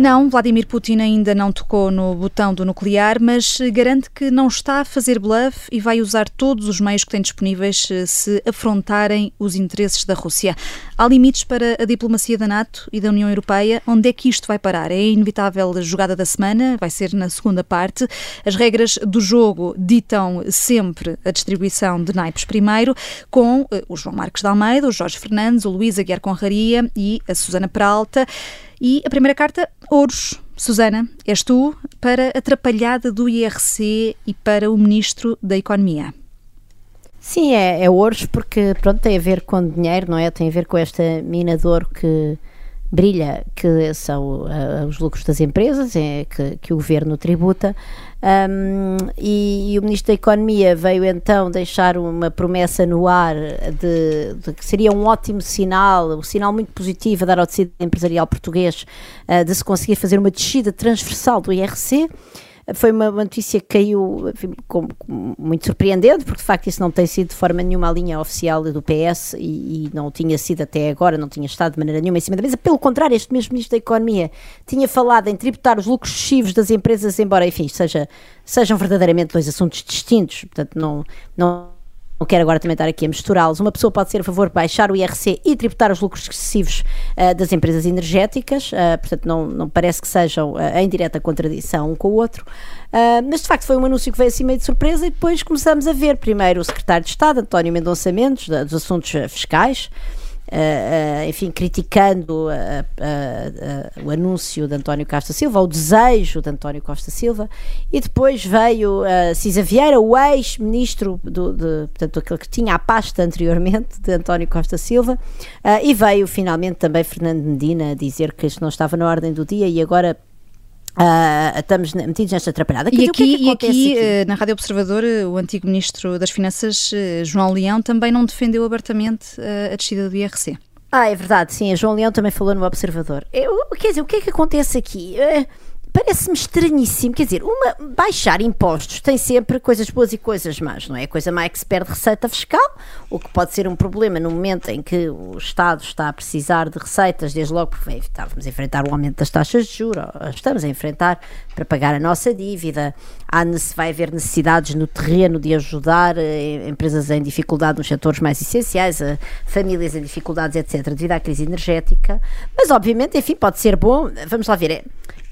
Não, Vladimir Putin ainda não tocou no botão do nuclear, mas garante que não está a fazer bluff e vai usar todos os meios que tem disponíveis eh, se afrontarem os interesses da Rússia. Há limites para a diplomacia da NATO e da União Europeia. Onde é que isto vai parar? É a inevitável jogada da semana, vai ser na segunda parte. As regras do jogo ditam sempre a distribuição de naipes primeiro, com eh, o João Marcos de Almeida, o Jorge Fernandes, o Luís Aguiar Conraria e a Susana Peralta. E a primeira carta, ouros. Susana, és tu para a atrapalhada do IRC e para o Ministro da Economia. Sim, é, é ouros porque pronto, tem a ver com dinheiro, não é? Tem a ver com esta mina de ouro que brilha, que são uh, os lucros das empresas, é, que, que o governo tributa. Um, e, e, o Ministro da Economia veio então deixar uma promessa no ar de, de, que seria um ótimo sinal, um sinal muito positivo a dar ao tecido empresarial português uh, de se conseguir fazer uma descida transversal do IRC foi uma, notícia que caiu enfim, com, com, muito surpreendente, porque de facto isso não tem sido de forma nenhuma a linha oficial do PS e, e, não tinha sido até agora, não tinha estado de maneira nenhuma em cima da mesa. Pelo contrário, este mesmo Ministro da Economia tinha falado em tributar os lucros excessivos das empresas, embora, enfim, seja, sejam verdadeiramente dois assuntos distintos, portanto, não. não não quero agora também estar aqui a misturá-los. Uma pessoa pode ser a favor de baixar o IRC e tributar os lucros excessivos uh, das empresas energéticas, uh, portanto, não, não parece que sejam uh, em direta contradição um com o outro. mas de facto foi um anúncio que veio assim meio de surpresa e depois começamos a ver primeiro o secretário de Estado, António Mendonça Mendes, da, dos assuntos fiscais. Uh, uh, enfim, criticando uh, o anúncio de António Costa Silva, o desejo de António Costa Silva, e depois veio uh, Cisa Vieira, o ex-ministro, do, portanto, aquele que tinha a pasta anteriormente de António Costa Silva, e veio finalmente também Fernando Medina dizer que isto não estava na ordem do dia e agora Uh, estamos metidos nesta atrapalhada. E aqui, é e aqui, aqui, eh, na Rádio Observador, o antigo Ministro das Finanças, eh, João Leão, também não defendeu abertamente a descida do IRC. Ah, é verdade, sim, João Leão também falou no Observador. Eu, quer dizer, o que é que acontece aqui? Uh, parece-me estranhíssimo. Quer dizer, uma, baixar impostos tem sempre coisas boas e coisas más, não é? A coisa mais que se perde receita fiscal, o que pode ser um problema no momento em que o Estado está a precisar de receitas, desde logo porque estávamos a enfrentar o aumento das taxas de juros, estamos a enfrentar para pagar a nossa dívida, há, vai haver necessidades no terreno de ajudar eh, empresas em dificuldade nos setores mais essenciais, a famílias em dificuldades, etc., devido à crise energética. Mas, obviamente, enfim, pode ser bom. Vamos lá ver. É,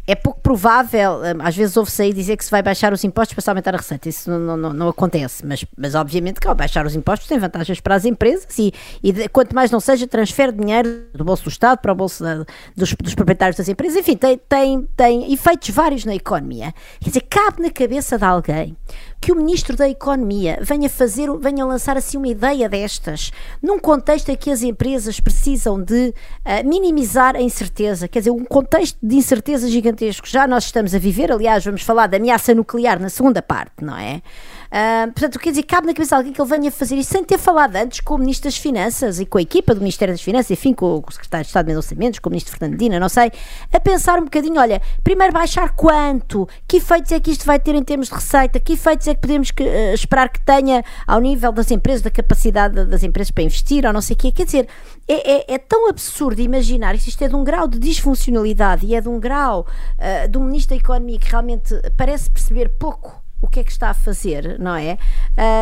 é pouco provável, hum, às vezes ouve-se aí dizer que se vai baixar os impostos para se aumentar a receita. Isso não, não, não acontece, mas, mas obviamente que ao baixar os impostos tem vantagens para as empresas e, e de, quanto mais não seja, transfere dinheiro do bolso do Estado para o bolso da, dos, dos, proprietários das empresas. Enfim, tem, tem, tem efeitos vários na economia. Quer dizer, cabe na cabeça de alguém que o Ministro da Economia venha fazer, venha lançar assim uma ideia destas, num contexto em que as empresas precisam de uh, minimizar a incerteza, quer dizer, um contexto de incerteza gigantesco. Já nós estamos a viver, aliás, vamos falar da ameaça nuclear na segunda parte, não é? Uh, portanto, quer dizer, cabe na cabeça de alguém que ele venha fazer isso sem ter falado antes com o Ministro das Finanças e com a equipa do Ministério das Finanças, enfim, com o Secretário de Estado de Orçamentos, com o Ministro Fernandina, não sei, a pensar um bocadinho, olha, primeiro baixar quanto, que efeitos é que isto vai ter em termos de receita, que efeitos é que podemos que, uh, esperar que tenha ao nível das empresas, da capacidade das empresas para investir ou não sei o quê. Quer dizer, é, é, é, tão absurdo imaginar que isto é de um grau de disfuncionalidade e é de um grau uh, do Ministro da Economia que realmente parece perceber pouco o que é que está a fazer, não é?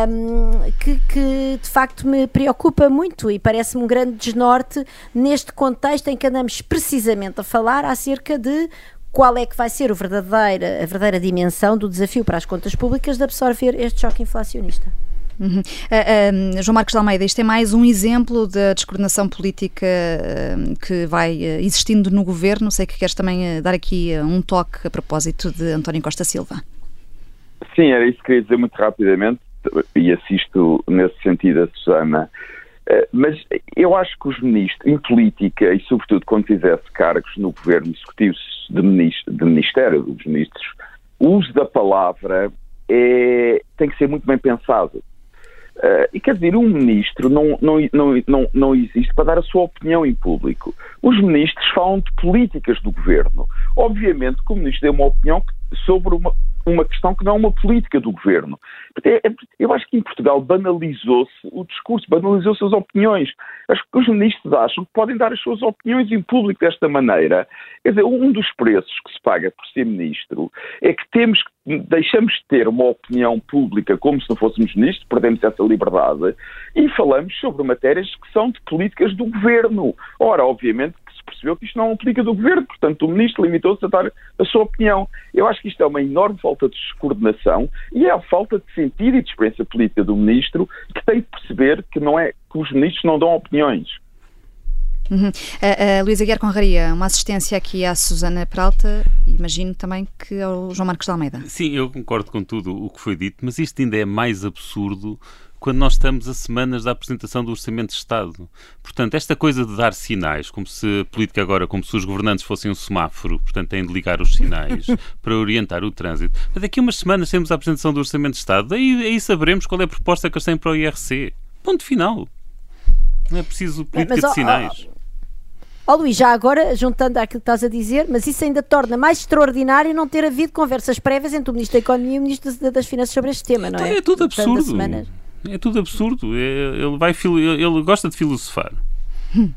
Um, que, que, de facto me preocupa muito e parece-me um grande desnorte neste contexto em que andamos precisamente a falar acerca de qual é que vai ser a verdadeira, a verdadeira dimensão do desafio para as contas públicas de absorver este choque inflacionista. Uhum. Uh, uh, João Marcos de Almeida, isto é mais um exemplo da descoordenação política uh, que vai eh, existindo no governo. Sei que queres também eh, dar aqui um toque a propósito de António Costa Silva. Sim, era isso que queria dizer muito rapidamente e assisto nesse sentido a Susana. Eh, mas eu acho que os ministros, em política e sobretudo quando tivesse cargos no governo executivo de, ministro, de ministério dos ministros, o uso da palavra é, tem que ser muito bem pensado. Uh, e quer dizer, um ministro não, não, não, não, não existe para dar a sua opinião em público. Os ministros falam de políticas do governo. Obviamente que o ministro deu uma opinião sobre uma, uma questão que não é uma política do governo. É, é, eu acho que em Portugal banalizou-se o discurso, banalizou-se as opiniões. Acho que os ministros acham que podem dar as suas opiniões em público desta maneira. Quer dizer, um dos preços que se paga por ser ministro é que temos deixamos de ter uma opinião pública como se não fôssemos ministros, perdemos essa liberdade e falamos sobre matérias que são de políticas do governo. Ora, obviamente percebeu que isto não é uma política do governo, portanto o ministro limitou-se a dar a sua opinião. Eu acho que isto é uma enorme falta de descoordenação e é a falta de sentido e de experiência política do ministro que tem de perceber que não é que os ministros não dão opiniões. Uhum. A, a Luísa Guerra Conraria, uma assistência aqui à Susana Peralta, imagino também que ao João Marcos de Almeida. Sim, eu concordo com tudo o que foi dito, mas isto ainda é mais absurdo quando nós estamos a semanas da apresentação do Orçamento de Estado. Portanto, esta coisa de dar sinais, como se a política agora, como se os governantes fossem um semáforo, portanto, têm de ligar os sinais para orientar o trânsito. Mas daqui a umas semanas temos a apresentação do Orçamento de Estado, aí, aí saberemos qual é a proposta que eles têm para o IRC. Ponto final. Não é preciso política mas, de sinais. Ó oh, Luís, já agora, juntando àquilo que estás a dizer, mas isso ainda torna mais extraordinário não ter havido conversas prévias entre o Ministro da Economia e o Ministro das Finanças sobre este tema, não é? Então é tudo absurdo. É tudo absurdo. É, ele, vai, ele gosta de filosofar. Hum.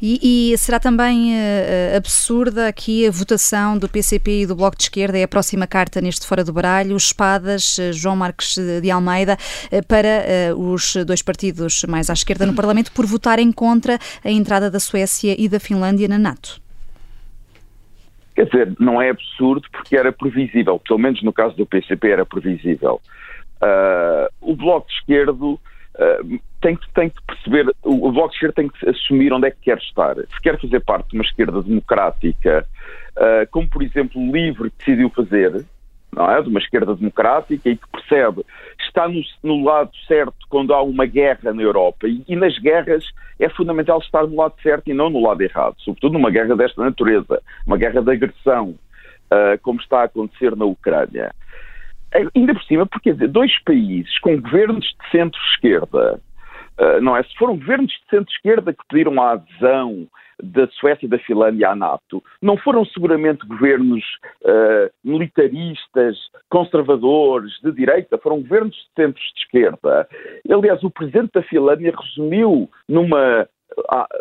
E, e, será também uh, absurda aqui a votação do PCP e do Bloco de Esquerda, é a próxima carta neste Fora do Baralho, Espadas, uh, João Marques de Almeida, uh, para os dois partidos mais à esquerda no Parlamento por votarem contra a entrada da Suécia e da Finlândia na NATO. Quer dizer, não é absurdo porque era previsível, pelo menos no caso do PCP era previsível. O Bloco de Esquerdo Uh, tem, que, tem que perceber, o, Bloco de Esquerda tem que assumir onde é que quer estar. Se quer fazer parte de uma esquerda democrática, uh, como por exemplo o LIVRE decidiu fazer, não é? De uma esquerda democrática e que percebe, está no, no lado certo quando há uma guerra na Europa e, e, nas guerras é fundamental estar no lado certo e não no lado errado, sobretudo numa guerra desta natureza, uma guerra de agressão, uh, como está a acontecer na Ucrânia. Ainda por cima, porque dizer, dois países com governos de centro-esquerda, uh, não é? Se foram governos de centro-esquerda que pediram a adesão da Suécia e da Finlândia à NATO, não foram seguramente governos uh, militaristas, conservadores, de direita, foram governos de centro-esquerda. Aliás, o presidente da Finlândia resumiu numa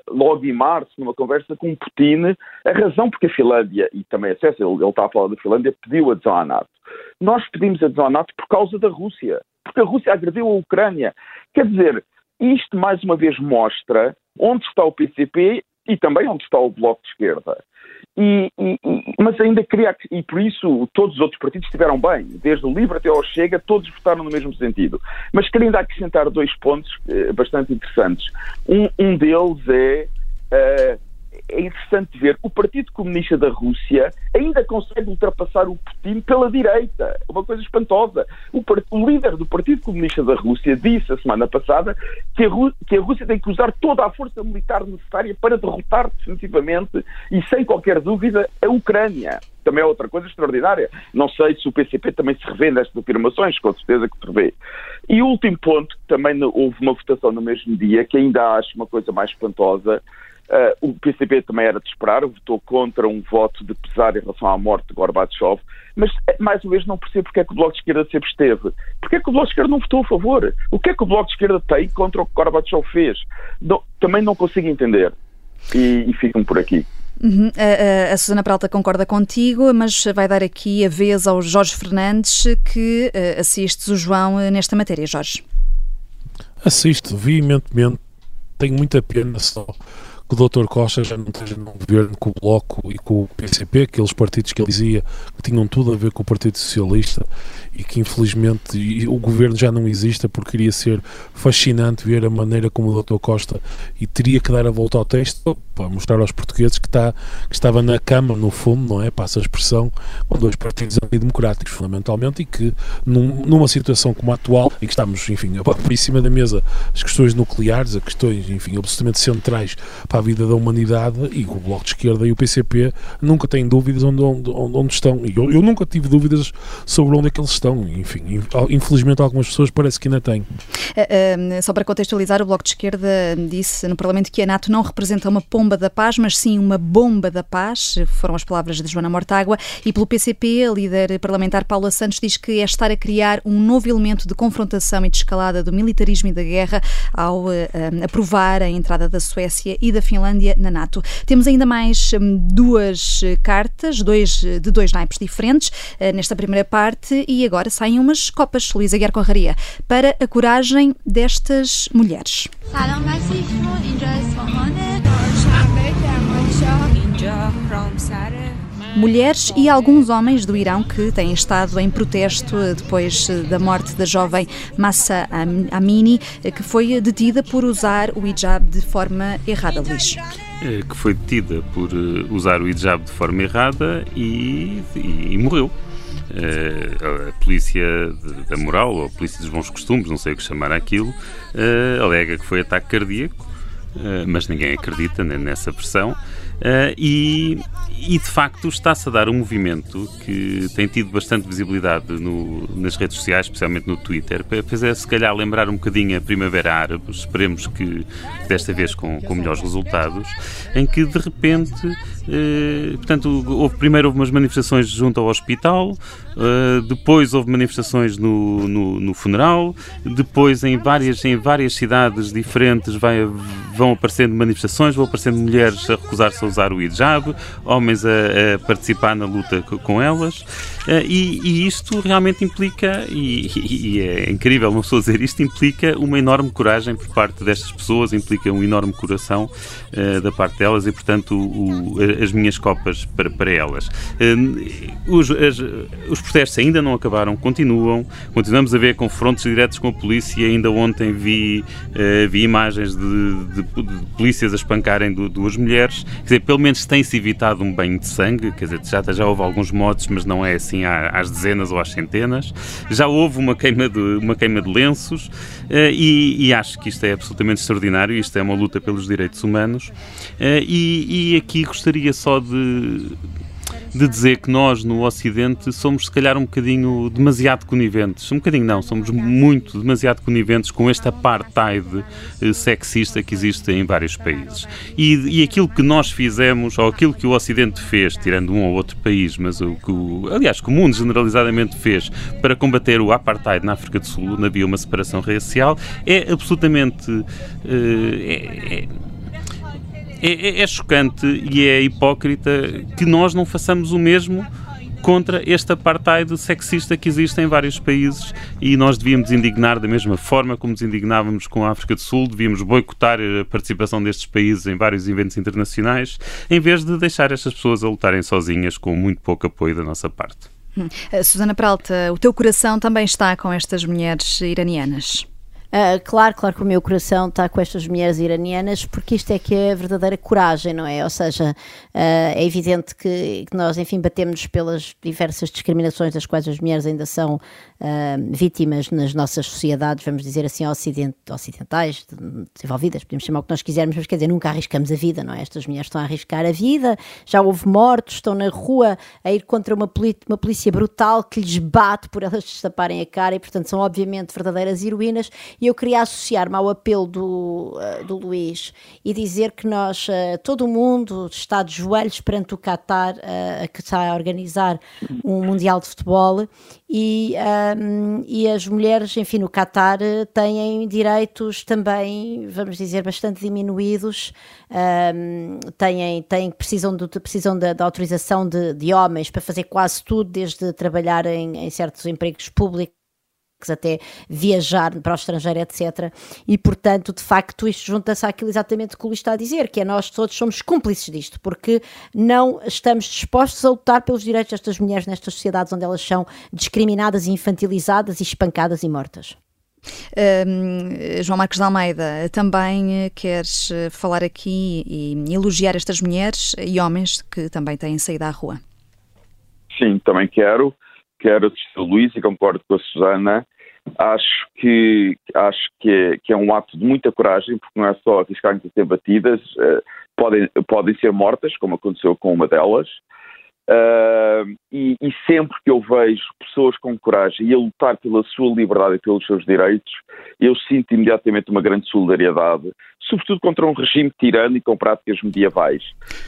logo em março, numa conversa com Putin, a razão porque a Finlândia, e também a Suécia, ele, ele está a falar da Finlândia, pediu adesão à NATO. Nós pedimos adesão à NATO por causa da Rússia, porque a Rússia agrediu a Ucrânia. Quer dizer, isto mais uma vez mostra onde está o PCP e também onde está o Bloco de Esquerda. E, e, mas ainda queria, e por isso todos os outros partidos estiveram bem, desde o LIVRE até ao Chega, todos votaram no mesmo sentido. Mas queria ainda acrescentar dois pontos eh, bastante interessantes. Um, um deles é. Uh, é interessante ver o Partido Comunista da Rússia ainda consegue ultrapassar o Putin pela direita. É uma coisa espantosa. O, o, líder do Partido Comunista da Rússia disse a semana passada que a, que a Rússia tem que usar toda a força militar necessária para derrotar definitivamente e sem qualquer dúvida a Ucrânia também é outra coisa extraordinária. Não sei se o PCP também se revê nestas afirmações, com certeza que se revê. E o último ponto, que também houve uma votação no mesmo dia, que ainda acho uma coisa mais espantosa, Uh, o PCP também era de esperar, votou contra um voto de pesar em relação à morte de Gorbachev, mas eh, mais uma vez não percebo porque é que o Bloco de Esquerda sempre esteve. Porque é que o Bloco de Esquerda não votou a favor? O que é que o Bloco de Esquerda tem contra o que Gorbachev fez? Não, também não consigo entender. E, e ficam por aqui. Uhum. A, a, a, Susana Peralta concorda contigo, mas vai dar aqui a vez ao Jorge Fernandes que uh, assistes o João nesta matéria, Jorge. Assisto veementemente, tenho muita pena só que o Dr. Costa já não esteja num governo com o Bloco e com o PCP, aqueles partidos que ele dizia que tinham tudo a ver com o Partido Socialista e que infelizmente o governo já não exista porque iria ser fascinante ver a maneira como o Dr. Costa e teria que dar a volta ao texto para mostrar aos portugueses que, está, que estava na cama, no fundo, não é? Passa a expressão, com dois partidos antidemocráticos, fundamentalmente, e que num, numa situação como a atual, em que estamos, enfim, por cima da mesa as questões nucleares, as questões, enfim, absolutamente centrais para à vida da humanidade e o Bloco de Esquerda e o PCP nunca têm dúvidas onde, onde, onde estão. E eu, eu, nunca tive dúvidas sobre onde é que eles estão. Enfim, infelizmente algumas pessoas parece que ainda têm. Uh, uh, só para contextualizar, o Bloco de Esquerda disse no Parlamento que a NATO não representa uma pomba da paz, mas sim uma bomba da paz. Foram as palavras de Joana Mortágua. E pelo PCP, a líder parlamentar Paula Santos diz que é estar a criar um novo elemento de confrontação e de escalada do militarismo e da guerra ao uh, aprovar a entrada da Suécia e da na NATO. Temos ainda mais um, duas cartas, dois, de dois naipes diferentes, uh, nesta primeira parte, e agora saem umas copas, Luísa Guerra Conraria, para a coragem destas mulheres. Mulheres e alguns homens do Irão que têm estado em protesto depois da morte da jovem Massa Amini, que foi detida por usar o hijab de forma errada, Luís é, que foi detida por eh, usar o hijab de forma errada e, e, e morreu. Uh, a polícia da moral ou a polícia dos bons costumes, não sei o que chamar aquilo, uh, alega que foi ataque cardíaco, uh, mas ninguém acredita nessa versão. E, e de facto está-se a dar um movimento que tem tido bastante visibilidade no, nas redes sociais, especialmente no Twitter, para fazer se calhar lembrar um bocadinho a Primavera Árabe, esperemos que desta vez com, com melhores resultados, em que de repente eh, portanto, houve, primeiro houve umas manifestações junto ao hospital, uh, depois houve manifestações no, no, no, funeral, depois em várias, em várias cidades diferentes vai, vão aparecendo manifestações, vão aparecendo mulheres a recusar-se a usar o hijab, homens a, a participar na luta com elas, e, e, isto realmente implica, e, e, é incrível uma pessoa dizer isto, implica uma enorme coragem por parte destas pessoas, implica um enorme coração da parte delas, e portanto o, as minhas copas para, para elas. Eh, os, as, os protestos ainda não acabaram, continuam, continuamos a ver confrontos diretos com a polícia. Ainda ontem vi, uh, vi imagens de, de, de, polícias a espancarem duas mulheres. Quer dizer, pelo menos tem-se evitado um banho de sangue, quer dizer, já, já houve alguns motos, mas não é assim às dezenas ou às centenas. Já houve uma queima de, uma queima de lenços uh, e, e, acho que isto é absolutamente extraordinário. Isto é uma luta pelos direitos humanos. Uh, e, e aqui gostaria só de, de dizer que nós no Ocidente somos se calhar um bocadinho demasiado coniventes. Um bocadinho não, somos muito demasiado coniventes com este apartheid eh, sexista que existe em vários países. E, e aquilo que nós fizemos, ou aquilo que o Ocidente fez, tirando um ou outro país, mas o que, aliás, que o mundo generalizadamente fez para combater o apartheid na África do Sul, onde havia uma separação racial, é absolutamente. É, é, é, é, é chocante e é hipócrita que nós não façamos o mesmo contra este apartheid sexista que existe em vários países e nós devíamos indignar da mesma forma como nos indignávamos com a África do Sul, devíamos boicotar a participação destes países em vários eventos internacionais, em vez de deixar estas pessoas a lutarem sozinhas com muito pouco apoio da nossa parte. Hum. Eh, Susana Peralta, o teu coração também está com estas mulheres iranianas. Uh, claro, claro que o meu coração está com estas mulheres iranianas, porque isto é que é a verdadeira coragem, não é? Ou seja, uh, é evidente que, que, nós, enfim, batemos pelas diversas discriminações das quais as mulheres ainda são uh, vítimas nas nossas sociedades, vamos dizer assim, ocident, ocidentais, desenvolvidas, podemos chamar o que nós quisermos, mas quer dizer, nunca arriscamos a vida, não é? Estas mulheres estão a arriscar a vida, já houve mortos, estão na rua a ir contra uma, uma polícia brutal que lhes bate por elas destaparem a cara e, portanto, são obviamente verdadeiras heroínas e eu queria associar-me ao apelo do, uh, do Luís e dizer que nós, uh, todo o mundo está de joelhos perante o Qatar, uh, que está a organizar um Mundial de Futebol e, um, e as mulheres, enfim, no Qatar têm direitos também, vamos dizer, bastante diminuídos, um, têm, têm, precisam, precisam da, autorização de, de homens para fazer quase tudo, desde trabalhar em, em certos empregos públicos até viajar para o estrangeiro, etc. E, portanto, de facto, isto junta-se àquilo exatamente que o Luís está a dizer, que é nós todos somos cúmplices disto, porque não estamos dispostos a lutar pelos direitos destas mulheres nestas sociedades onde elas são discriminadas, infantilizadas e espancadas e mortas. Um, João Marcos de Almeida, também queres eh, falar aqui e elogiar estas mulheres e homens que também têm saído à rua? Sim, também quero. Quero assistir o Luís e concordo com a Susana Acho que, acho que é, que é um ato de muita coragem, porque não é só arriscarem a ser batidas, uh, podem, podem ser mortas, como aconteceu com uma delas, Uh, e, e, sempre que eu vejo pessoas com coragem e a lutar pela sua liberdade e pelos seus direitos, eu sinto imediatamente uma grande solidariedade, sobretudo contra um regime tirano e com práticas medievais.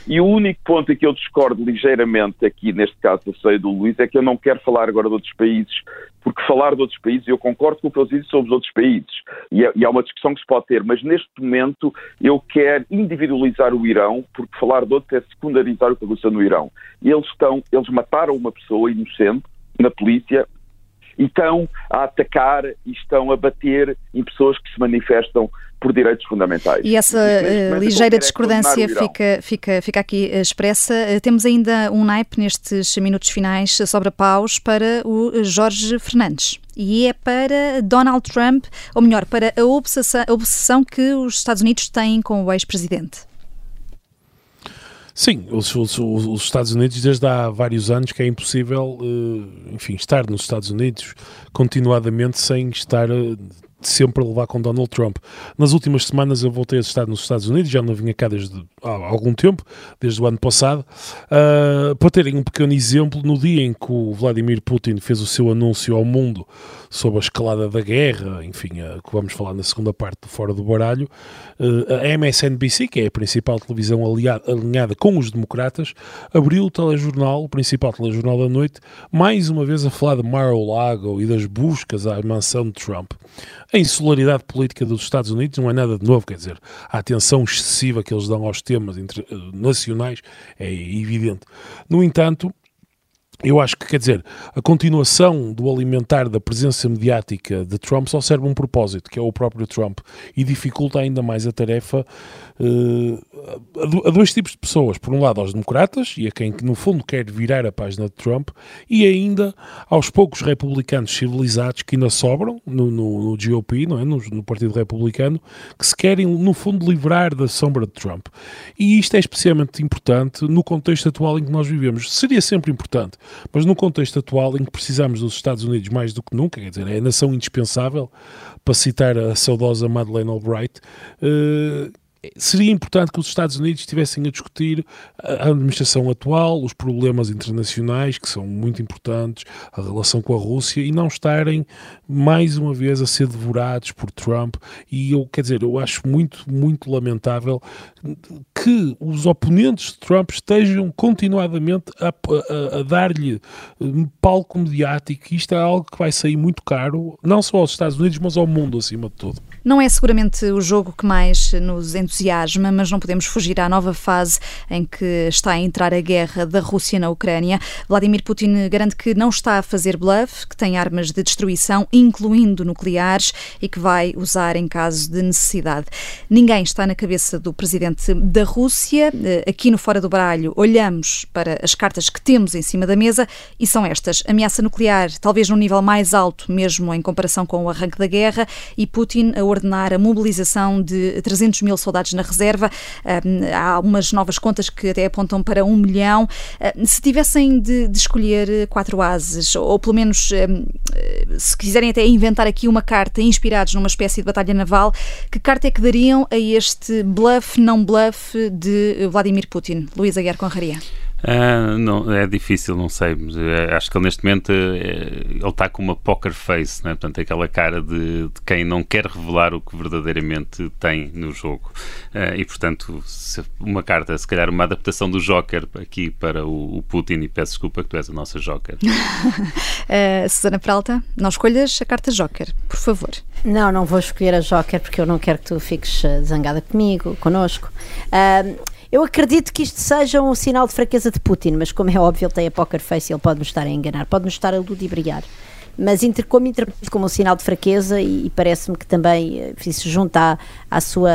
E o único ponto em que eu discordo ligeiramente aqui, neste caso da ceia do Luís, é que eu não quero falar agora de outros países, porque falar de outros países, eu concordo com o que eles dizem sobre os outros países, e, é, e há uma discussão que se pode ter, mas neste momento eu quero individualizar o Irão, porque falar de outros é secundarizar o que aconteceu no Irão. Eles estão, eles mataram uma pessoa inocente na polícia e estão a atacar e estão a bater em pessoas que se manifestam por direitos fundamentais. E essa uh, ligeira discordância fica, fica, fica aqui uh, expressa. Uh, temos ainda um naipe nestes minutos finais sobre a paus para o Jorge Fernandes. E é para Donald Trump, ou melhor, para a obsessão, a obsessão que os Estados Unidos têm com o ex-presidente. Sim, os, os, os, Estados Unidos desde há vários anos que é impossível, enfim, estar nos Estados Unidos continuadamente sem estar sempre a levar com Donald Trump. Nas últimas semanas eu voltei a estar nos Estados Unidos, já não vinha cá desde há algum tempo, desde o ano passado, uh, para terem um pequeno exemplo, no dia em que o Vladimir Putin fez o seu anúncio ao mundo sobre a escalada da guerra, enfim, uh, que vamos falar na segunda parte do Fora do Baralho, uh, a MSNBC, que é a principal televisão aliada, alinhada com os democratas, abriu o telejornal, o principal telejornal da noite, mais uma vez a falar de Mar-a-Lago e das buscas à mansão de Trump. A insularidade política dos Estados Unidos não é nada de novo, quer dizer, a atenção excessiva que eles dão aos temas nacionais é evidente. No entanto, eu acho que, quer dizer, a continuação do alimentar da presença mediática de Trump só serve um propósito, que é o próprio Trump, e dificulta ainda mais a tarefa uh, a, dois tipos de pessoas. Por um lado, aos democratas, e a quem, no fundo, quer virar a página de Trump, e ainda aos poucos republicanos civilizados que ainda sobram no, no, no GOP, não é? No, no, Partido Republicano, que se querem, no fundo, livrar da sombra de Trump. E isto é especialmente importante no contexto atual em que nós vivemos. Seria sempre importante mas no contexto atual em que precisamos dos Estados Unidos mais do que nunca, quer dizer, é a nação indispensável, para citar a saudosa Madeleine Albright, uh, seria importante que os Estados Unidos estivessem a discutir a administração atual, os problemas internacionais, que são muito importantes, a relação com a Rússia, e não estarem mais uma vez a ser devorados por Trump. E eu, quer dizer, eu acho muito, muito lamentável que os oponentes de Trump estejam continuadamente a, a, a dar-lhe um palco mediático. Isto é algo que vai sair muito caro, não só aos Estados Unidos, mas ao mundo acima de tudo. Não é seguramente o jogo que mais nos entusiasma, mas não podemos fugir à nova fase em que está a entrar a guerra da Rússia na Ucrânia. Vladimir Putin garante que não está a fazer bluff, que tem armas de destruição, incluindo nucleares, e que vai usar em caso de necessidade. Ninguém está na cabeça do presidente da Rússia. Eh, aqui no Fora do Baralho, olhamos para as cartas que temos em cima da mesa e são estas: ameaça nuclear, talvez num nível mais alto, mesmo em comparação com o arranque da guerra, e Putin a ordenar a mobilização de 300 mil soldados na reserva. Há umas novas contas que até apontam para um milhão. Se tivessem de, de escolher quatro ases, ou pelo menos se quiserem até inventar aqui uma carta inspirados numa espécie de batalha naval, que carta é que dariam a este bluff, não bluff de Vladimir Putin? Luísa Guerra Conraria. Uh, não, é difícil, não sei. Mas, uh, acho que ele neste momento uh, ele está com uma poker face, né? portanto, aquela cara de, de, quem não quer revelar o que verdadeiramente tem no jogo. Eh, e portanto, uma carta, se calhar uma adaptação do Joker aqui para o, o Putin, e peço desculpa que tu és a nossa Joker. Susana Peralta, não escolhas a carta Joker, por favor. Não, não vou escolher a Joker porque eu não quero que tu fiques zangada comigo, connosco. Eu acredito que isto seja um sinal de fraqueza de Putin, mas como é óbvio, ele tem a poker face e ele pode nos estar a enganar, pode nos estar a ludibriar. Mas inter, como interpreto como um sinal de fraqueza e, e parece-me que também eh, enfim, se junta à sua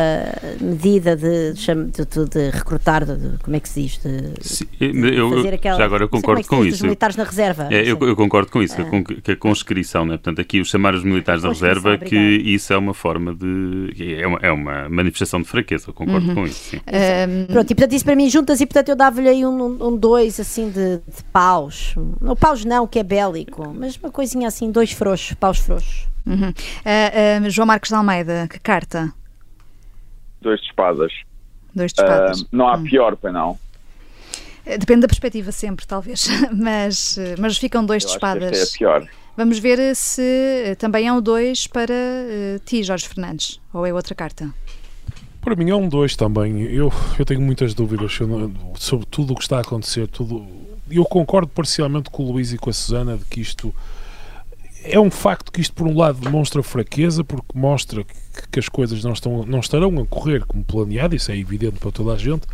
medida de, de, de, de recrutar, de, como é que se diz? De, Sim, eu, fazer aquela, já agora eu concordo é com isso. Os militares na reserva. É, eu, eu, concordo com isso, ah. que a conscrição, né? portanto, aqui o chamar os militares da reserva, obrigada. que isso é uma forma de. É uma, é uma manifestação de fraqueza, eu concordo uhum. com isso. Sim. Um, Pronto, e portanto, isso para mim juntas, e portanto eu dava-lhe aí um, um, dois assim de, de paus. Não paus não, que é bélico, mas uma coisinha assim, dois frouxos, paus frouxos. Uhum. Uh, uh, João Marcos de Almeida, que carta? Dois de espadas. Dois de espadas. Uh, não há hum. pior, para não. Depende da perspectiva sempre, talvez, mas, mas ficam dois Eu de espadas. é pior. Vamos ver se também é um dois para uh, ti, Jorge Fernandes, ou é outra carta? Para mim é um dois também. Eu, eu tenho muitas dúvidas sobre tudo o que está a acontecer. Tudo. Eu concordo parcialmente com o Luís e com a Susana de que isto é um facto que isto, por um lado, demonstra fraqueza, porque mostra que, que as coisas não, estão, não estarão a correr como planeado, isso é evidente para toda a gente.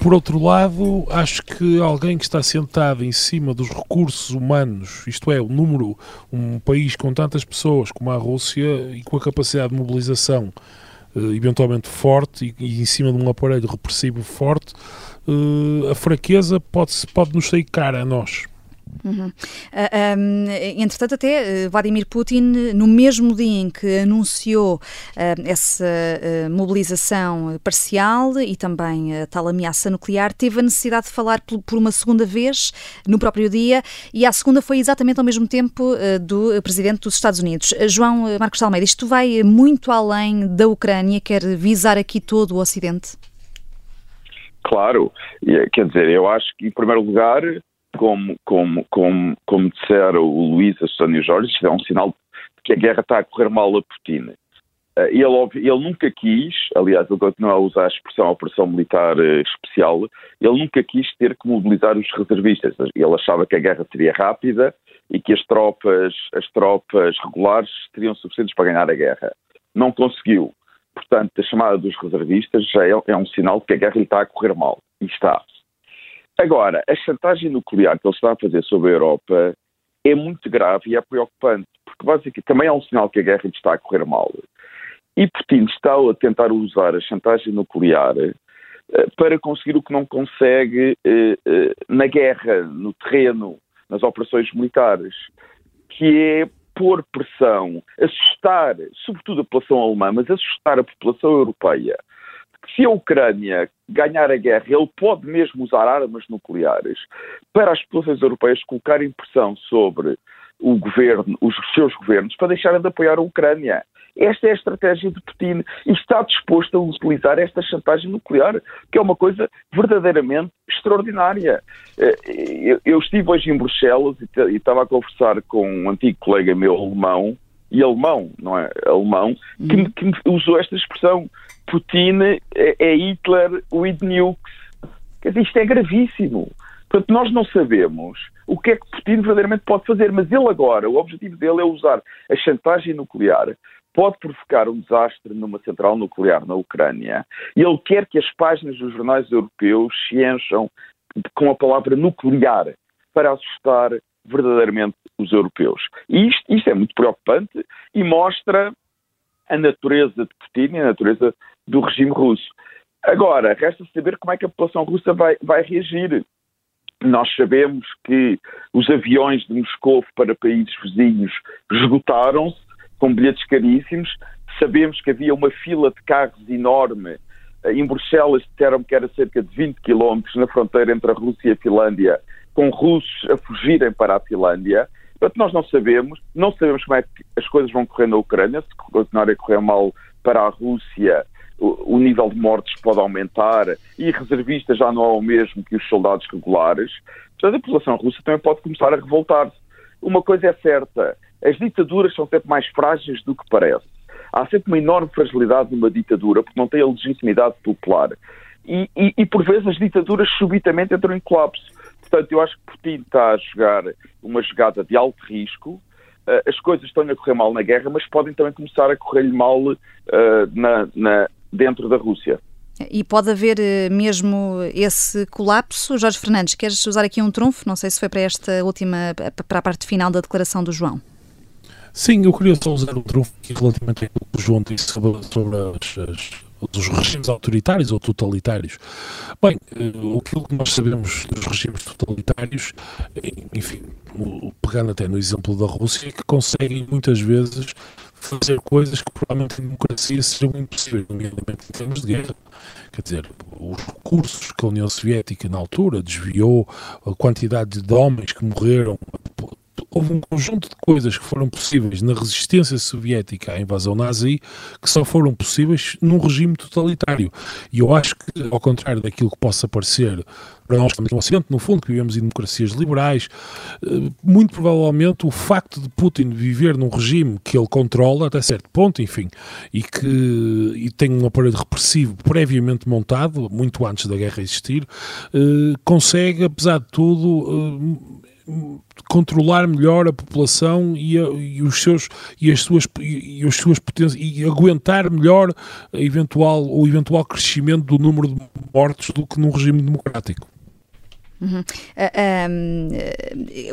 Por outro lado, acho que alguém que está sentado em cima dos recursos humanos, isto é, o número, um país com tantas pessoas como a Rússia e com a capacidade de mobilização uh, eventualmente forte e, e, em cima de um aparelho repressivo forte, uh, a fraqueza pode, pode nos sair cara a nós. Uhum. Uh, ah, um, entretanto, até uh, Vladimir Putin, no mesmo dia em que anunciou uh, essa mobilização parcial e também a tal ameaça nuclear, teve a necessidade de falar por, por, uma segunda vez no próprio dia e a segunda foi exatamente ao mesmo tempo do presidente dos Estados Unidos. João Marcos Almeida, isto vai muito além da Ucrânia, quer visar aqui todo o Ocidente? Claro, quer dizer, eu acho que em primeiro lugar como, como, como, como disseram o Luís, a Susana e o Jorge, é um sinal de que a guerra está a correr mal a Putin. Eh, ele, ele nunca quis, aliás, ele continua a usar a expressão operação militar eh, especial, ele nunca quis ter que mobilizar os reservistas. Ele achava que a guerra seria rápida e que as tropas, as tropas regulares seriam suficientes para ganhar a guerra. Não conseguiu. Portanto, a chamada dos reservistas já é, é um sinal de que a guerra lhe está a correr mal. E está. Agora, a chantagem nuclear que ele está a fazer sobre a Europa é muito grave e é preocupante, porque basicamente também é um sinal que a guerra está a correr mal. E Putin está a tentar usar a chantagem nuclear uh, para conseguir o que não consegue uh, uh, na guerra, no terreno, nas operações militares, que é pôr pressão, assustar, sobretudo a população alemã, mas assustar a população europeia se a Ucrânia ganhar a guerra, ele pode mesmo usar armas nucleares para as populações europeias colocarem pressão sobre o governo, os seus governos, para deixarem de apoiar a Ucrânia. Esta é a estratégia de Putin e está disposto a utilizar esta chantagem nuclear, que é uma coisa verdadeiramente extraordinária. Eh, eu estive hoje em Bruxelas e estava a conversar com um antigo colega meu alemão, e alemão, não é? Alemão, que, uhum. que usou esta expressão. Putin é, é Hitler with nukes. Quer dizer, isto é gravíssimo. Portanto, nós não sabemos o que é que Putin verdadeiramente pode fazer, mas ele agora, o objetivo dele é usar a chantagem nuclear, pode provocar um desastre numa central nuclear na Ucrânia, e ele quer que as páginas dos jornais europeus se encham com a palavra nuclear para assustar verdadeiramente os europeus. E isto, isto é muito preocupante e mostra a natureza de Putin e a natureza do regime russo. Agora, resta saber como é que a população russa vai, vai reagir. Nós sabemos que os aviões de Moscou para países vizinhos esgotaram-se, com bilhetes caríssimos. Sabemos que havia uma fila de carros enorme. Em Bruxelas disseram que era cerca de 20 quilómetros na fronteira entre a Rússia e a Finlândia, com russos a fugirem para a Finlândia. Portanto, nós não sabemos, não sabemos como é que as coisas vão correr na Ucrânia, se continuarem a correr mal para a Rússia, o, o nível de mortes pode aumentar e reservistas já não é o mesmo que os soldados regulares. Portanto, a população russa também pode começar a revoltar-se. Uma coisa é certa, as ditaduras são sempre mais frágeis do que parece. Há sempre uma enorme fragilidade numa ditadura porque não tem a legitimidade popular. E, e, e por vezes as ditaduras subitamente entram em colapso. Portanto, eu acho que Putin está a jogar uma jogada de alto risco. Uh, as coisas estão a correr mal na guerra, mas podem também começar a correr-lhe mal uh, na, na, dentro da Rússia. E pode haver uh, mesmo esse colapso? Jorge Fernandes, queres usar aqui um trunfo? Não sei se foi para esta última, para a parte final da declaração do João. Sim, eu queria só usar um trunfo relativamente ao que o João disse sobre, as, as dos regimes autoritários ou totalitários. Bem, o que nós sabemos dos regimes totalitários, enfim, pegando até no exemplo da Rússia, é que conseguem muitas vezes fazer coisas que provavelmente em democracia seriam impossíveis, nomeadamente em termos de guerra. Quer dizer, os recursos que a União Soviética na altura desviou, a quantidade de homens que morreram, houve um conjunto de coisas que foram possíveis na resistência soviética à invasão nazi que só foram possíveis num regime totalitário. E eu acho que, ao contrário daquilo que possa parecer para nós estamos no Ocidente, no fundo, que vivemos em democracias liberais, eh, muito provavelmente o facto de Putin viver num regime que ele controla até certo ponto, enfim, e que e tem um aparelho repressivo previamente montado, muito antes da guerra existir, eh, consegue, apesar de tudo, eh, controlar melhor a população e, a, e, os seus e as suas e, as suas potências e aguentar melhor eventual o eventual crescimento do número de mortos do que num regime democrático. Uhum. Uh,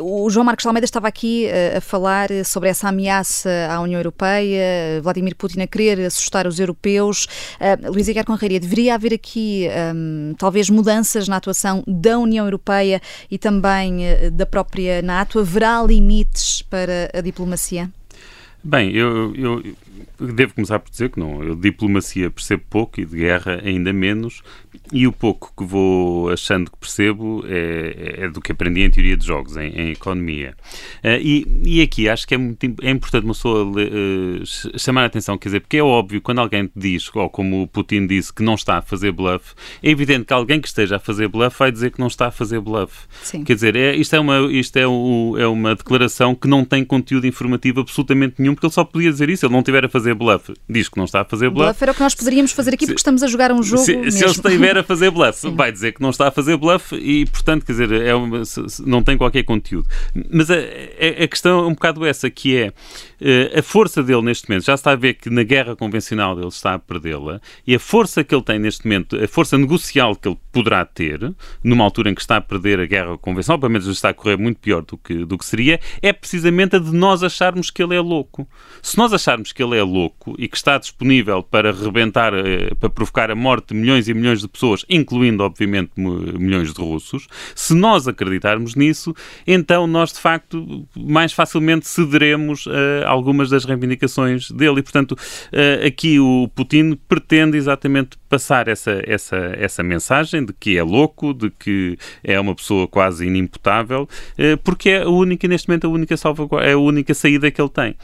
uh, o João Marcos Almeida estava aqui uh, a falar sobre essa ameaça à União Europeia, Vladimir Putin a querer assustar os europeus. Uh, Luís Aguiar Conraria, deveria haver aqui um, talvez mudanças na atuação da União Europeia e também da própria NATO? Haverá limites para a diplomacia? Bem, eu, eu, devo começar por dizer que não. Eu diplomacia percebo pouco e de guerra ainda menos, e o pouco que vou achando que percebo é, é do que aprendi em teoria de jogos, em, em economia. Uh, e, e aqui acho que é, muito, é importante uma pessoa uh, chamar a atenção, quer dizer, porque é óbvio, quando alguém te diz, ou como o Putin disse, que não está a fazer bluff, é evidente que alguém que esteja a fazer bluff vai dizer que não está a fazer bluff. Sim. Quer dizer, é, isto, é uma, isto é, o, é uma declaração que não tem conteúdo informativo absolutamente nenhum, porque ele só podia dizer isso, ele não estiver a fazer bluff, diz que não está a fazer bluff. Bluff era o que nós poderíamos fazer aqui, porque estamos a jogar um jogo. Se, se ele estiver a fazer bluff, vai dizer que não está a fazer bluff e, portanto, quer dizer, é uma, não tem qualquer conteúdo. Mas a, a, questão é um bocado essa, que é a força dele neste momento, já está a ver que na guerra convencional ele está a perdê-la, e a força que ele tem neste momento, a força negocial que ele poderá ter, numa altura em que está a perder a guerra convencional, pelo menos está a correr muito pior do que, do que seria, é precisamente a de nós acharmos que ele é louco. Se nós acharmos que ele é louco e que está disponível para rebentar, eh, para provocar a morte de milhões e milhões de pessoas, incluindo, obviamente, milhões de russos, se nós acreditarmos nisso, então nós, de facto, mais facilmente cederemos a algumas das reivindicações dele. E, portanto, uh, aqui o Putin pretende exatamente passar essa, essa, essa mensagem de que é louco, de que é uma pessoa quase inimputável, uh, porque é a única, neste momento, a única salvaguarda, é a única saída que ele tem. Uh,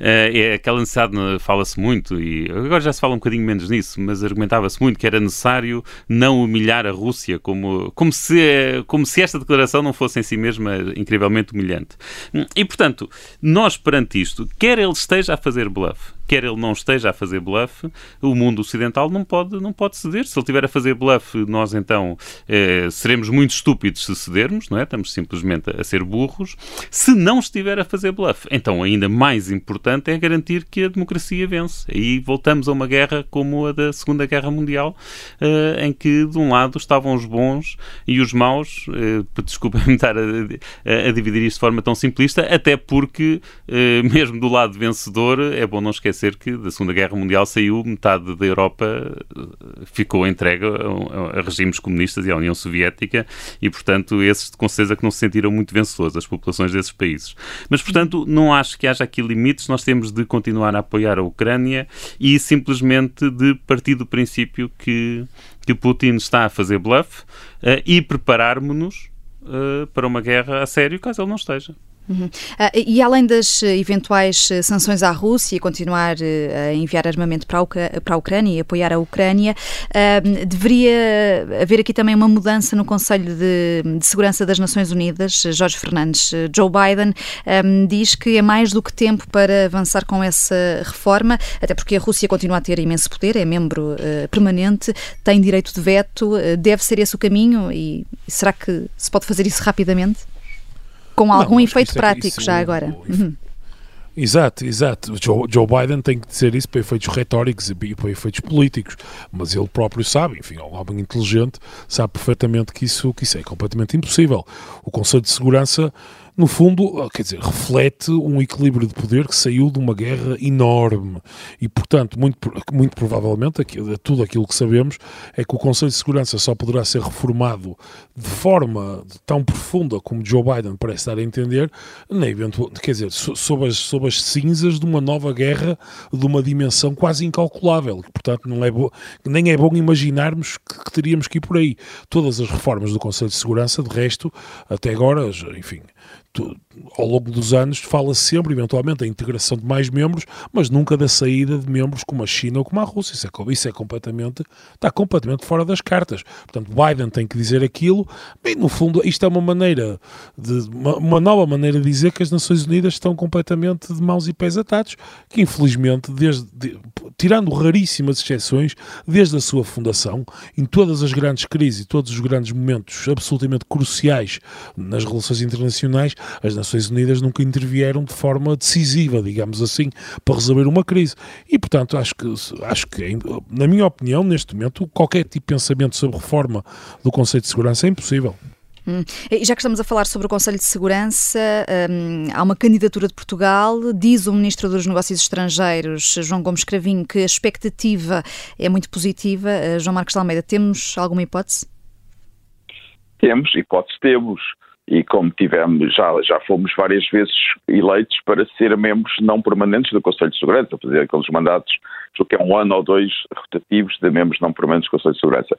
é aquela necessidade, fala-se muito, e agora já se fala um bocadinho menos nisso, mas argumentava-se muito que era necessário não humilhar a Rússia, como, como, se, como se esta declaração não fosse em si mesma incrivelmente humilhante. E, portanto, nós perante isto, quer ele esteja a fazer bluff, quer ele não esteja a fazer bluff, o mundo ocidental não pode, não pode ceder. Se ele estiver a fazer bluff, nós então eh, seremos muito estúpidos se cedermos, não é? Estamos simplesmente a ser burros. Se não estiver a fazer bluff, então ainda mais importante é garantir que a democracia vence. Aí voltamos a uma guerra como a da Segunda Guerra Mundial, eh, em que de um lado estavam os bons e os maus, eh, desculpa-me estar a, a, a, dividir isto de forma tão simplista, até porque eh, mesmo do lado vencedor é bom não esquecer esquecer que da Segunda Guerra Mundial saiu metade da Europa, ficou entregue a, a regimes comunistas e à União Soviética e, portanto, esses com certeza que não se sentiram muito vencedores, as populações desses países. Mas, portanto, não acho que haja aqui limites, nós temos de continuar a apoiar a Ucrânia e simplesmente de partir do princípio que, que Putin está a fazer bluff uh, e prepararmos-nos uh, para uma guerra a sério, caso ele não esteja. Uhum. Uh, e além das eventuais eh, sanções à Rússia, continuar uh, a enviar armamento para a, para a Ucrânia e apoiar a Ucrânia, uh, deveria haver aqui também uma mudança no Conselho de, de, Segurança das Nações Unidas. Jorge Fernandes, Joe Biden um, diz que é mais do que tempo para avançar com essa reforma, até porque a Rússia continua a ter imenso poder, é membro permanente, tem direito de veto, deve ser esse o caminho e será que se pode fazer isso rapidamente? Com algum não, efeito é prático já agora. Uhum. Exato, exato. Joe, Joe, Biden tem que dizer isso para efeitos retóricos e para efeitos políticos, mas ele próprio sabe, enfim, é um homem inteligente, sabe perfeitamente que isso, que isso é completamente impossível. O Conselho de Segurança no fundo, quer dizer, reflete um equilíbrio de poder que saiu de uma guerra enorme e, portanto, muito, muito provavelmente, tudo aquilo que sabemos é que o Conselho de Segurança só poderá ser reformado de forma tão profunda como Joe Biden parece dar a entender, nem eventual, quer dizer, sob as, sob as cinzas de uma nova guerra de uma dimensão quase incalculável, portanto, não é bo, nem é bom imaginarmos que, que teríamos que ir por aí. Todas as reformas do Conselho de Segurança, de resto, até agora, enfim, ao longo dos anos, fala sempre, eventualmente, da integração de mais membros, mas nunca da saída de membros como a China ou como a Rússia. Isso é, isso é completamente, está completamente fora das cartas. Portanto, Biden tem que dizer aquilo. Bem, no fundo, isto é uma maneira, de, uma, uma nova maneira de dizer que as Nações Unidas estão completamente de mãos e pés atados, que infelizmente, desde, de, tirando raríssimas exceções, desde a sua fundação, em todas as grandes crises e todos os grandes momentos absolutamente cruciais nas relações internacionais, as Nações Unidas nunca intervieram de forma decisiva, digamos assim, para resolver uma crise. E, portanto, acho que, acho que na minha opinião, neste momento, qualquer tipo de pensamento sobre reforma do Conceito de Segurança é impossível. Hum. Já que estamos a falar sobre o Conselho de Segurança, hum, há uma candidatura de Portugal. Diz o Ministro dos Negócios Estrangeiros, João Gomes Cravinho, que a expectativa é muito positiva. Uh, João Marcos de Almeida, temos alguma hipótese? Temos, hipótese temos e como tivemos, já, já fomos várias vezes eleitos para ser membros não permanentes do Conselho de Segurança, fazer aqueles mandatos, que é um ano ou dois rotativos de membros não permanentes do Conselho de Segurança.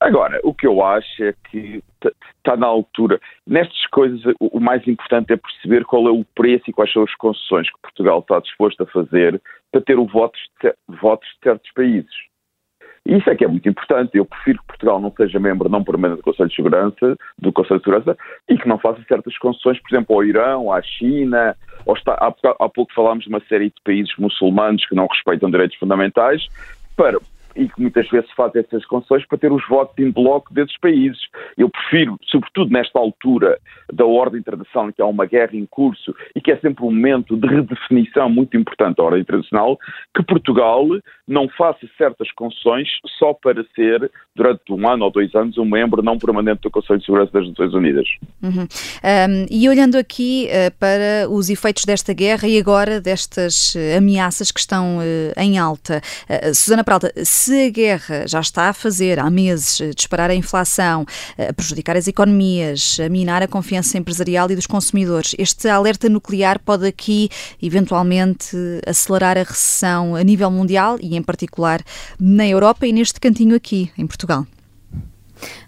Agora, o que eu acho é que está na altura, nestas coisas, o mais importante é perceber qual é o preço e quais são as concessões que Portugal está disposto a fazer para ter o voto de, de certos países. Isso é que é muito importante. Eu prefiro que Portugal não seja membro não permanente do Conselho de Segurança, do Conselho de Segurança, e que não faça certas concessões, por exemplo, ao Irão, à China, está, há, pouco falámos de uma série de países muçulmanos que não respeitam direitos fundamentais, para e que muitas vezes fazem essas concessões para ter os votos em bloco desses países. Eu prefiro, sobretudo nesta altura da ordem internacional, que há uma guerra em curso e que é sempre um momento de redefinição muito importante da ordem internacional, que Portugal não faça certas concessões só para ser, durante um ano ou dois anos, um membro não permanente do Conselho de Segurança das Nações Unidas. Uhum. Um, e olhando aqui uh, para os efeitos desta guerra e agora destas uh, ameaças que estão uh, em alta, Susana Pralta, se a guerra já está a fazer há meses eh, disparar a inflação, eh, prejudicar as economias, a minar a confiança empresarial e dos consumidores, este alerta nuclear pode aqui eventualmente acelerar a recessão a nível mundial e em particular na Europa e neste cantinho aqui em Portugal.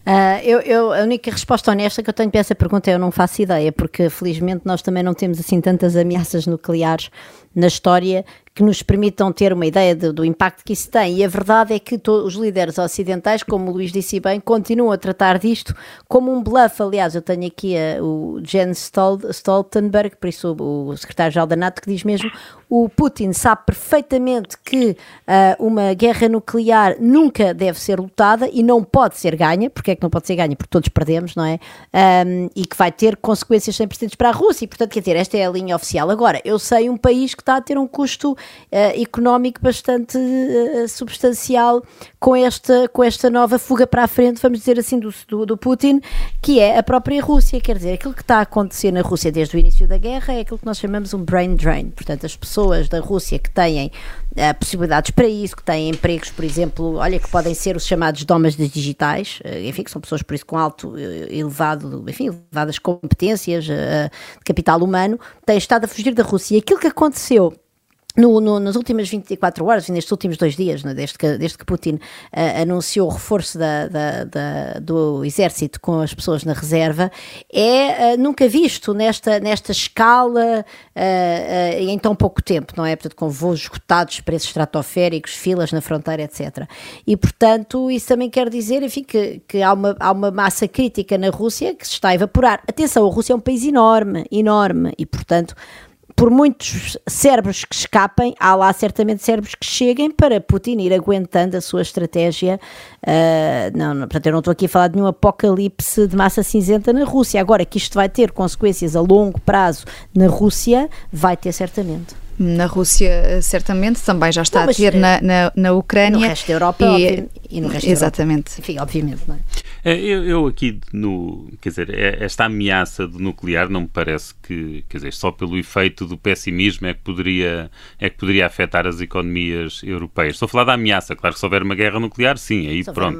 Uh, eu, eu, a única resposta honesta que eu tenho para essa pergunta é eu não faço ideia, porque felizmente nós também não temos assim tantas ameaças nucleares na história que nos permitam ter uma ideia de, do impacto que isso tem. E a verdade é que os líderes ocidentais, como o Luís disse bem, continuam a tratar disto como um bluff. Aliás, eu tenho aqui a, o Jens Stoltenberg, por isso o, o secretário-geral da NATO, que diz mesmo o Putin sabe perfeitamente que uh, uma guerra nuclear nunca deve ser lutada e não pode ser ganha. Porque é que não pode ser ganha? Porque todos perdemos, não é? Um, e que vai ter consequências sem precedentes para a Rússia. E, portanto, quer dizer, esta é a linha oficial. Agora, eu sei um país que está a ter um custo uh, económico bastante uh, substancial com esta, com esta nova fuga para a frente, vamos dizer assim, do, do, do Putin, que é a própria Rússia. Quer dizer, aquilo que está a acontecer na Rússia desde o início da guerra é aquilo que nós chamamos um brain drain. Portanto, as pessoas da Rússia que têm uh, possibilidades para isso, que têm empregos, por exemplo, olha, que podem ser os chamados domas digitais, uh, enfim, que são pessoas, por isso, com alto, elevado, enfim, elevadas competências de capital humano, têm estado a fugir da Rússia. E aquilo que aconteceu no, no, nas últimas 24 horas, nestes últimos dois dias, né, desde, que, desde que Putin uh, anunciou o reforço da, da, da, do exército com as pessoas na reserva, é uh, nunca visto nesta, nesta escala uh, em tão pouco tempo, não é? Portanto, com voos esgotados, preços estratosféricos, filas na fronteira, etc. E, portanto, isso também quer dizer, enfim, que, que há, uma, há uma massa crítica na Rússia que se está a evaporar. Atenção, a Rússia é um país enorme, enorme, e, portanto, por muitos cérebros que escapem, há lá certamente cérebros que cheguem para Putin ir aguentando a sua estratégia. Uh, não, não, portanto, eu não estou aqui a falar de nenhum apocalipse de massa cinzenta na Rússia. Agora, que isto vai ter consequências a longo prazo na Rússia, vai ter certamente. Na Rússia, certamente, também já está não, a ter na, eh, na, na Ucrânia. No resto da Europa, e, e no resto Exatamente. Da Europa. Enfim, obviamente, não é? É? Eu, eu, aqui, no, quer dizer, é, esta ameaça do nuclear não me parece que, quer dizer, só pelo efeito do pessimismo é que poderia, é que poderia afetar as economias europeias. Estou a falar da ameaça, claro que se houver uma guerra nuclear, sim, aí pronto.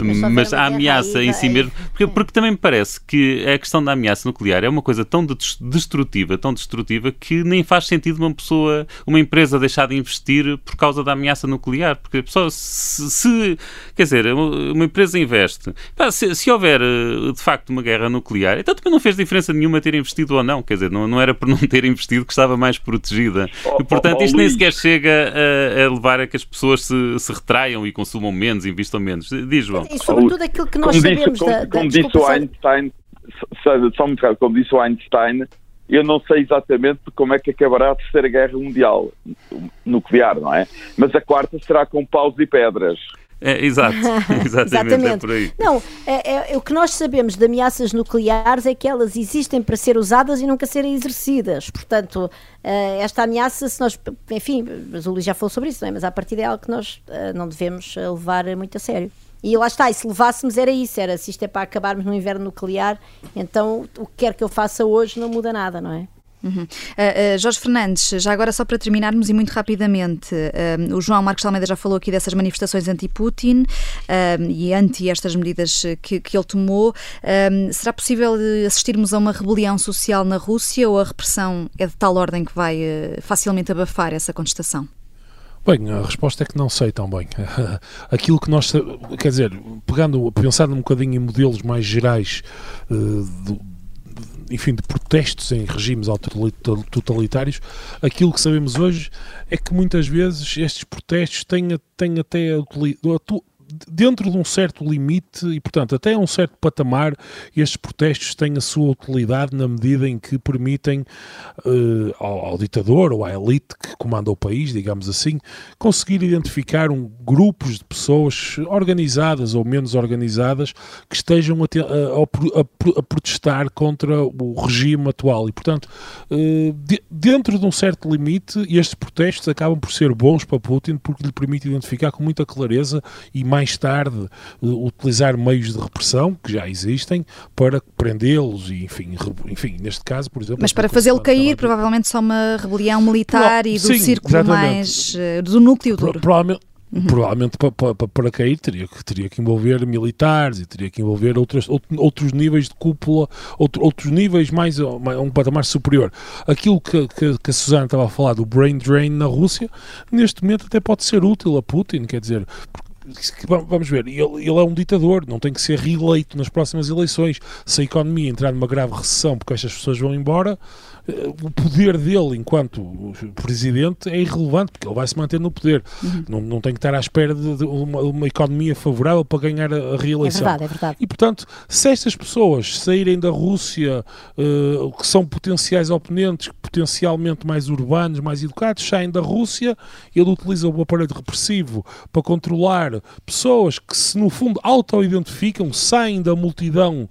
Uma, mas a ameaça em si mesmo, porque, porque também me parece que a questão da ameaça nuclear é uma coisa tão destrutiva, tão destrutiva, que nem faz sentido uma pessoa, uma empresa deixar de investir por causa da ameaça nuclear, porque a pessoa, se, se quer dizer, uma empresa investe, se, se, houver eh, de facto uma guerra nuclear, então também não fez diferença nenhuma ter investido ou não. Quer dizer, não, não era por não ter investido que estava mais protegida. Oh, e portanto, oh, isto nem sequer chega a, a, levar a que as pessoas se, se retraiam e consumam menos, investam menos. Diz, João. E sobretudo aquilo que nós como sabemos disse, da, da Como disse o Einstein, só muito claro, como disse o Einstein, eu não sei exatamente como é que acabará a Terceira Guerra Mundial nuclear, não é? Mas a quarta será com paus e pedras. É, exato, exatamente, exatamente. É por aí. Não, é, é, é, o que nós sabemos de ameaças nucleares é que elas existem para ser usadas e nunca serem exercidas. Portanto, eh, esta ameaça, se nós, enfim, o Luís já falou sobre isso, não é? mas a partir é algo que nós eh, não devemos eh, levar muito a sério. E lá está, e se levássemos era isso, era se isto é para acabarmos no inverno nuclear, então o que quer que eu faça hoje não muda nada, não é? Uhum. Uh, uh, Jorge Fernandes, já agora só para terminarmos e muito rapidamente, uh, o João Marcos Almeida já falou aqui dessas manifestações anti-Putin e anti estas medidas que, que ele tomou. será possível assistirmos a uma rebelião social na Rússia ou a repressão é de tal ordem que vai facilmente abafar essa contestação? Bem, a resposta é que não sei tão bem. Aquilo que nós, quer dizer, pegando, pensando um bocadinho em modelos mais gerais do, enfim, de protestos em regimes totalitários, aquilo que sabemos hoje é que muitas vezes estes protestos têm, têm até dentro de um certo limite e, portanto, até um certo patamar, estes protestos têm a sua utilidade na medida em que permitem uh, ao, ao, ditador ou à elite que comanda o país, digamos assim, conseguir identificar um, grupos de pessoas organizadas ou menos organizadas que estejam a, a, a, a protestar contra o regime atual. E, portanto, uh, de, dentro de um certo limite, estes protestos acabam por ser bons para Putin porque lhe permite identificar com muita clareza e mais mais tarde utilizar meios de repressão que já existem para prendê-los e enfim, enfim, neste caso, por exemplo. Mas para fazê-lo cair, provavelmente só uma rebelião militar Pro, e do sim, círculo exatamente. mais eh, do núcleo duro. Provavelmente, Uhum. Provavelmente para, para, para cair teria que, teria que envolver militares e teria que envolver outras, outros níveis de cúpula, outro, outros níveis mais um patamar superior. Aquilo que, que, que, a Susana estava a falar do brain drain na Rússia, neste momento até pode ser útil a Putin, quer dizer, vamos ver, ele, ele, é um ditador, não tem que ser reeleito nas próximas eleições. Se a economia entrar numa grave recessão porque estas pessoas vão embora, o poder dele enquanto presidente é irrelevante, porque ele vai se manter no poder. Uhum. Não, não tem que estar à espera de, uma, uma, economia favorável para ganhar a, a reeleição. É verdade, é verdade. E, portanto, se estas pessoas saírem da Rússia, uh, que são potenciais oponentes, potencialmente mais urbanos, mais educados, saem da Rússia, ele utiliza o aparelho repressivo para controlar pessoas que, se no fundo auto-identificam, saem da multidão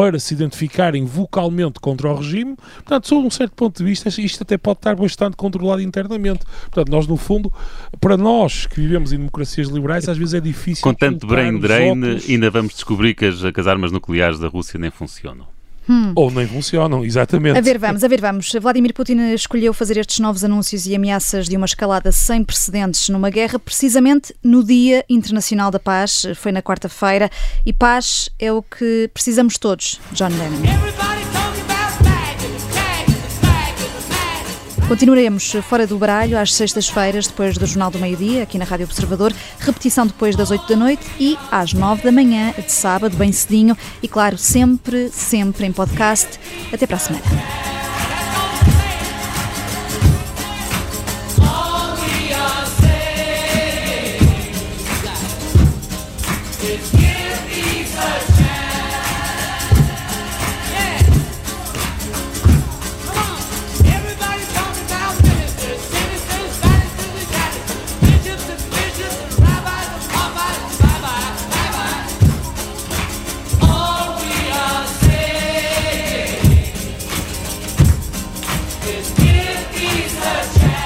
para se identificarem vocalmente contra o regime. Portanto, sob um certo ponto de vista, isto até pode estar bastante controlado internamente. Portanto, nós, no fundo, para nós que vivemos em democracias liberais, às vezes é difícil. Com tanto brain drain, ainda vamos descobrir que as, que as armas nucleares da Rússia nem funcionam. Hum. Ou nem funcionam, exatamente. A ver, vamos, a ver, vamos. Vladimir Putin escolheu fazer estes novos anúncios e ameaças de uma escalada sem precedentes numa guerra, precisamente no Dia Internacional da Paz, foi na quarta-feira, e paz é o que precisamos todos, John Lennon. Continuaremos fora do baralho às sextas-feiras, depois do Jornal do Meio-Dia, aqui na Rádio Observador. Repetição depois das oito da noite e às nove da manhã de sábado, bem cedinho. E claro, sempre, sempre em podcast. Até para a semana. Just give peace a chance.